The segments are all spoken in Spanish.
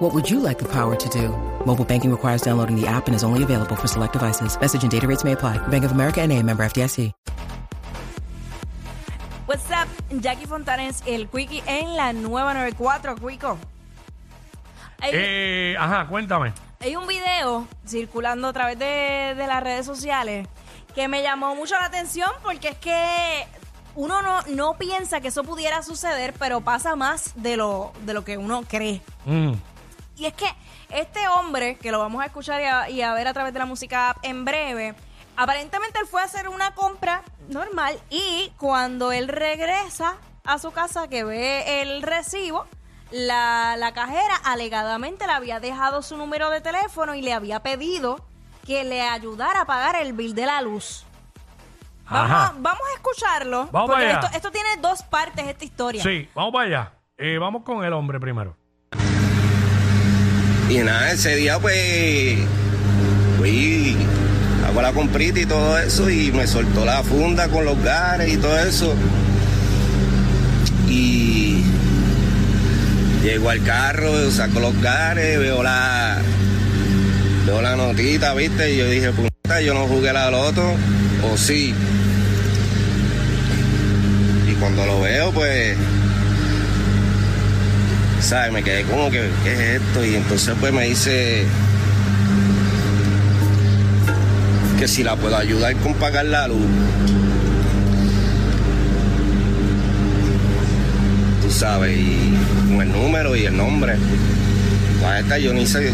What would you like the power to do? Mobile banking requires downloading the app and is only available for select devices. Message and data rates may apply. Bank of America and a member FDIC. What's up? Jackie Fontanes, el Quickie en la nueva 94, Quico. Hay, Eh, ajá, cuéntame. hay un video circulando a través de, de las redes sociales que me llamó mucho la atención porque es que uno no, no piensa que eso pudiera suceder, pero pasa más de lo, de lo que uno cree. Mm. Y es que este hombre, que lo vamos a escuchar y a, y a ver a través de la música en breve, aparentemente él fue a hacer una compra normal y cuando él regresa a su casa que ve el recibo, la, la cajera alegadamente le había dejado su número de teléfono y le había pedido que le ayudara a pagar el bill de la luz. Vamos, a, vamos a escucharlo. Vamos porque allá. esto, esto tiene dos partes, esta historia. Sí, vamos para allá. Eh, vamos con el hombre primero. Y nada, ese día pues fui, hago la comprita y todo eso y me soltó la funda con los gares y todo eso. Y llego al carro, saco los gares, veo la, veo la notita, viste, y yo dije, puta, yo no jugué la loto, o sí. Y cuando lo veo, pues ¿sabes? Me quedé como que, ¿qué es esto? Y entonces pues me dice que si la puedo ayudar con pagar la luz. Tú sabes, y con el número y el nombre. La esta yo ni sé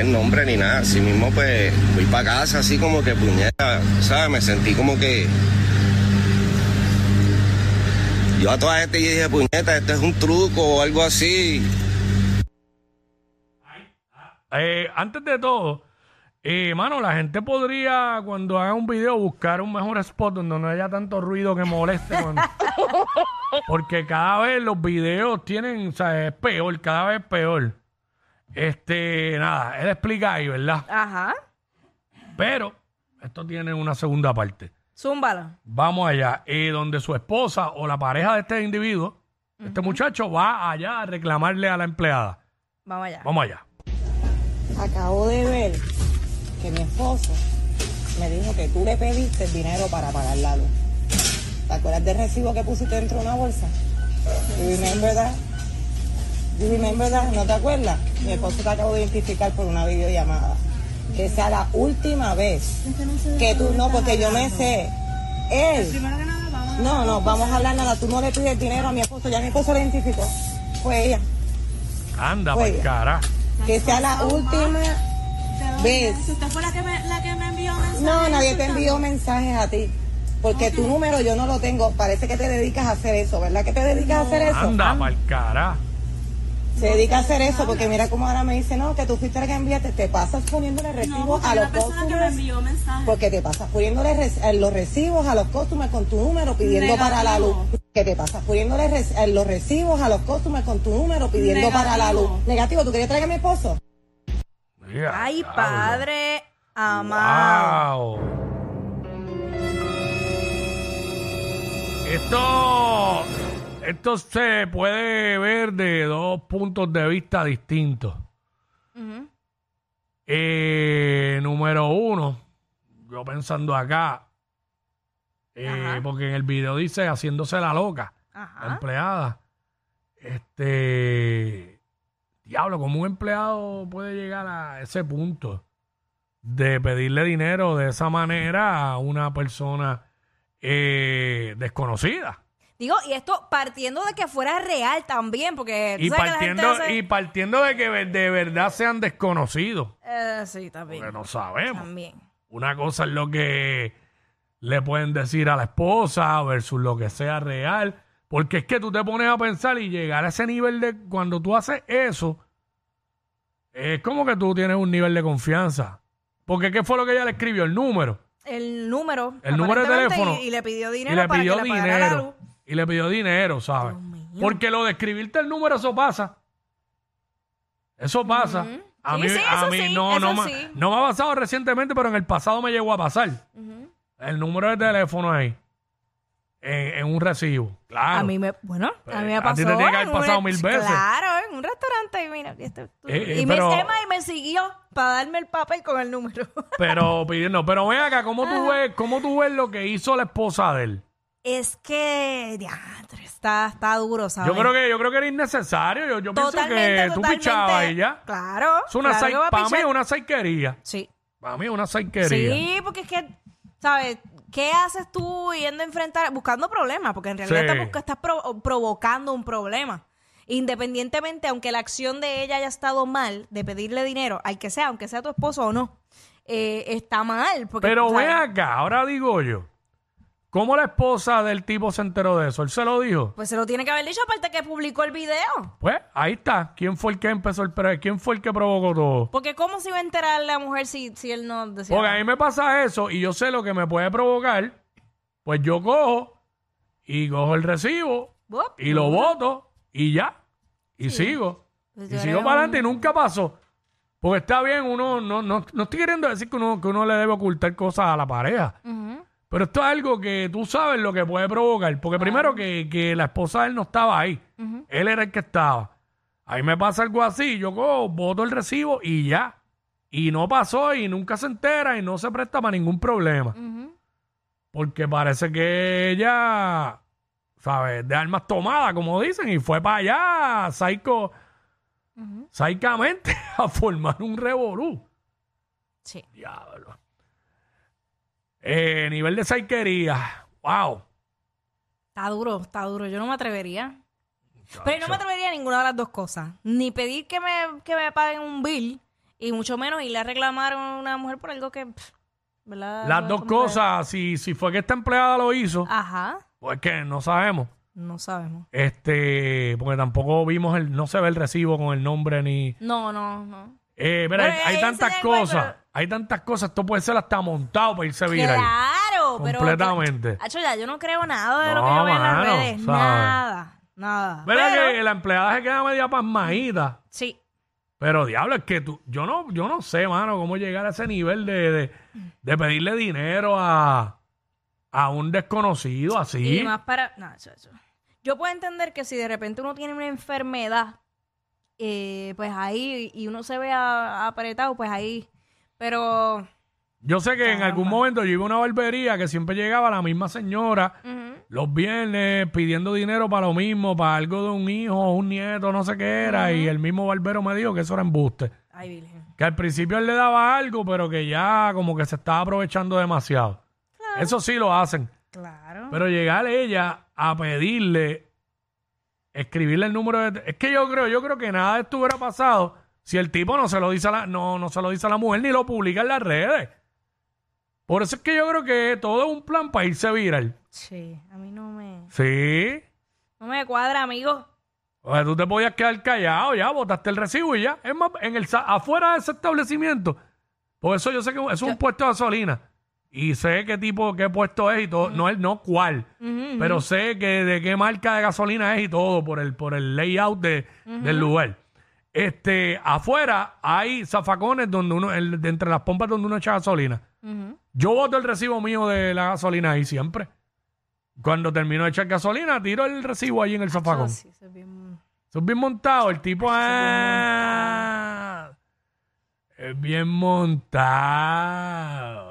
el nombre ni nada. Así mismo pues fui para casa así como que puñeta, ¿sabes? Me sentí como que... Yo a toda gente dije, puñeta, este es un truco o algo así. Eh, antes de todo, eh, mano, la gente podría, cuando haga un video, buscar un mejor spot donde no haya tanto ruido que moleste. cuando- Porque cada vez los videos tienen, o sea, es peor, cada vez peor. Este, nada, él explica ahí, ¿verdad? Ajá. Pero esto tiene una segunda parte. Zúmbala. Vamos allá, eh, donde su esposa o la pareja de este individuo, este muchacho, va allá a reclamarle a la empleada. Vamos allá. Vamos allá. Acabo de ver que mi esposo me dijo que tú le pediste el dinero para pagar la luz. ¿Te acuerdas del recibo que pusiste dentro de una bolsa? You remember that? You remember that? ¿No te acuerdas? Mi esposo te acabo de identificar por una videollamada. Que sea la última vez que tú, no, porque yo me sé. Él. No, no, vamos a hablar nada. Tú no le pides dinero a mi esposo, ya mi esposo le identificó. Fue ella. Anda, por cara. Que sea la última vez. ¿Usted fue la que me, la que me envió mensajes? No, nadie te envió mensajes a ti. Porque tu número yo no lo tengo. Parece que te dedicas a hacer eso, ¿verdad? que te dedicas a hacer eso? Anda, cara. Se dedica a hacer eso porque mira cómo ahora me dice, no, que tú fuiste la que enviaste. Te pasas poniéndole recibos a los mensajes. Porque te pasas poniéndole res- eh, los recibos a los costumers con tu número pidiendo para la luz. Que te pasas poniéndole res- eh, los recibos a los costumers con tu número pidiendo para la luz. Negativo. ¿tú querías traer a mi esposo? Ay, padre amado. Wow. Esto, esto se puede ver de dos puntos de vista distintos. Eh, número uno, yo pensando acá, eh, porque en el video dice haciéndose la loca, la empleada. Este, diablo, ¿cómo un empleado puede llegar a ese punto de pedirle dinero de esa manera a una persona eh, desconocida? Digo, y esto partiendo de que fuera real también, porque tú Y sabes que la gente partiendo, hace- y partiendo de que de verdad sean desconocidos, Eh, sí, también. porque no sabemos. También. Una cosa es lo que le pueden decir a la esposa versus lo que sea real. Porque es que tú te pones a pensar y llegar a ese nivel de... Cuando tú haces eso, es como que tú tienes un nivel de confianza. Porque ¿qué fue lo que ella le escribió? El número. el número. el número de aparentemente, teléfono. Y, y le pidió y dinero le para pidió que le pagara la luz. dinero. Y le pidió dinero, ¿sabes? Porque lo de escribirte el número, eso pasa. Eso pasa. A Sí, mí, sí, a eso mí sí, no, eso no, me- sí. no me ha pasado recientemente, pero en el pasado me llegó a pasar. El número de teléfono ahí. En, en un recibo. Claro. A mí me, bueno, a mí me a ti pasó. te tiene que haber en un- pasado mil veces. Claro, en un restaurante y mira, y, este- tú- Eh, eh, y pero- me, Emma, y me siguió para darme el papel con el número. Pero pidiendo, pero ven acá, ¿cómo tú ves, cómo tú ves lo que hizo la esposa de él? Es que, diantre, está, está duro, ¿sabes? Yo creo que, yo creo que era innecesario. Yo, yo pienso Totalmente, que tú totalmente. pichabas y ya. Claro. Es una claro sai- que va a para mí pichar. es una saiquería. Sí. Para mí es una saiquería. Sí, porque es que, ¿sabes? ¿Qué haces tú yendo a enfrentar, buscando problemas? Porque en realidad Sí. estás, busca- estás pro- provocando un problema. Independientemente, aunque la acción de ella haya estado mal, de pedirle dinero, al que sea, aunque sea tu esposo o no, eh, está mal. Porque, Pero ¿sabes? ven acá, ahora digo yo. ¿Cómo la esposa del tipo se enteró de eso? ¿Él se lo dijo? Pues se lo tiene que haber dicho, aparte que publicó el video. Pues ahí está. ¿Quién fue el que empezó el pre ¿Quién fue el que provocó todo? Porque ¿cómo se iba a enterar la mujer si, si él no decía Porque a nada? mí me pasa eso y yo sé lo que me puede provocar. Pues yo cojo y cojo el recibo Bup. y lo voto y ya. Y sigo. Pues Y sigo para adelante y nunca pasó. Porque está bien, uno no, no, no estoy queriendo decir que uno, que uno le debe ocultar cosas a la pareja. Ujú. Pero esto es algo que tú sabes lo que puede provocar. Porque primero que, que la esposa de él no estaba ahí. Él era el que estaba. Ahí me pasa algo así. Yo cojo, voto el recibo y ya. Y no pasó y nunca se entera y no se presta para ningún problema. Porque parece que ella, ¿sabes? De armas tomadas, como dicen, y fue para allá, psycho, psicamente, a formar un revolú. Sí. Diablo. Eh, nivel de saiquería. Wow. Está duro, está duro. Yo no me atrevería. Pero no me atrevería a ninguna de las dos cosas. Ni pedir que me, que me paguen un bill, y mucho menos irle a reclamar a una mujer por algo que. pff, ¿verdad? Las dos cosas, si, si fue que esta empleada lo hizo, Ajá. pues que no sabemos. No sabemos. Este, porque tampoco vimos el, no se ve el recibo con el nombre ni. No, no, no. Eh, mira, hay, hay ahí tantas cosas, pero- hay tantas cosas, esto puede ser hasta montado para irse viral. Claro, pero. Completamente. Hacho, ya, yo no creo nada de lo No, que yo veo en las mano, redes. ¿sabes? Nada, nada. ¿Verdad Pero- que la empleada se queda media pasmadita? Sí. Pero diablo, es que tú, yo no, yo no sé, mano, cómo llegar a ese nivel de, de, de pedirle dinero a, a un desconocido así. Y más para. No, eso, eso. Yo puedo entender que si de repente uno tiene una enfermedad, eh, pues ahí, y uno se ve a- apretado, pues ahí. Pero. Yo sé que en algún momento yo iba a una barbería que siempre llegaba la misma señora los viernes pidiendo dinero para lo mismo, para algo de un hijo, un nieto, no sé qué era, y el mismo barbero me dijo que eso era embuste. Ay, Virgen. Que al principio él le daba algo, pero que ya como que se estaba aprovechando demasiado. Eso sí lo hacen. Claro. Pero llegar ella a pedirle, escribirle el número de... Es que yo creo, yo creo que nada de esto hubiera pasado si el tipo no se lo dice a la, no, no se lo dice a la mujer ni lo publica en las redes. Por eso es que yo creo que todo es un plan para irse viral. Sí, a mí no me. Sí. No me cuadra, amigo. O sea, tú te podías quedar callado, ya, botaste el recibo y ya. Es más, en el, sa- afuera de ese establecimiento. Por eso yo sé que es un puesto de gasolina. Y sé qué tipo, qué puesto es y todo. No, es no cuál. Pero sé que de qué marca de gasolina es y todo por el, por el layout de, del lugar. Este, afuera hay zafacones donde uno, el- de entre las pompas donde uno echa gasolina. Yo boto el recibo mío de la gasolina ahí siempre. Cuando termino de echar gasolina, tiro el recibo ahí en el zafacón. Eso sí, eso es bien- es bien montado. El tipo ah, es bien montado.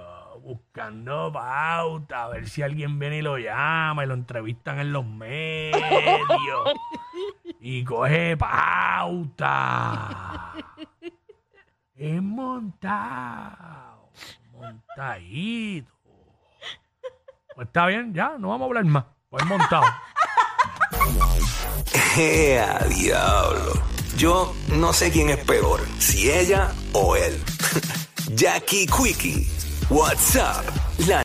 Buscando pauta. A ver si alguien viene y lo llama y lo entrevistan en los medios. y coge pauta. es montado. Montadito. Pues está bien, ya, no vamos a hablar más. Pues montado. ¡Ea, diablo! Yo no sé quién es peor, si ella o él. Jackie Quickie, WhatsApp, la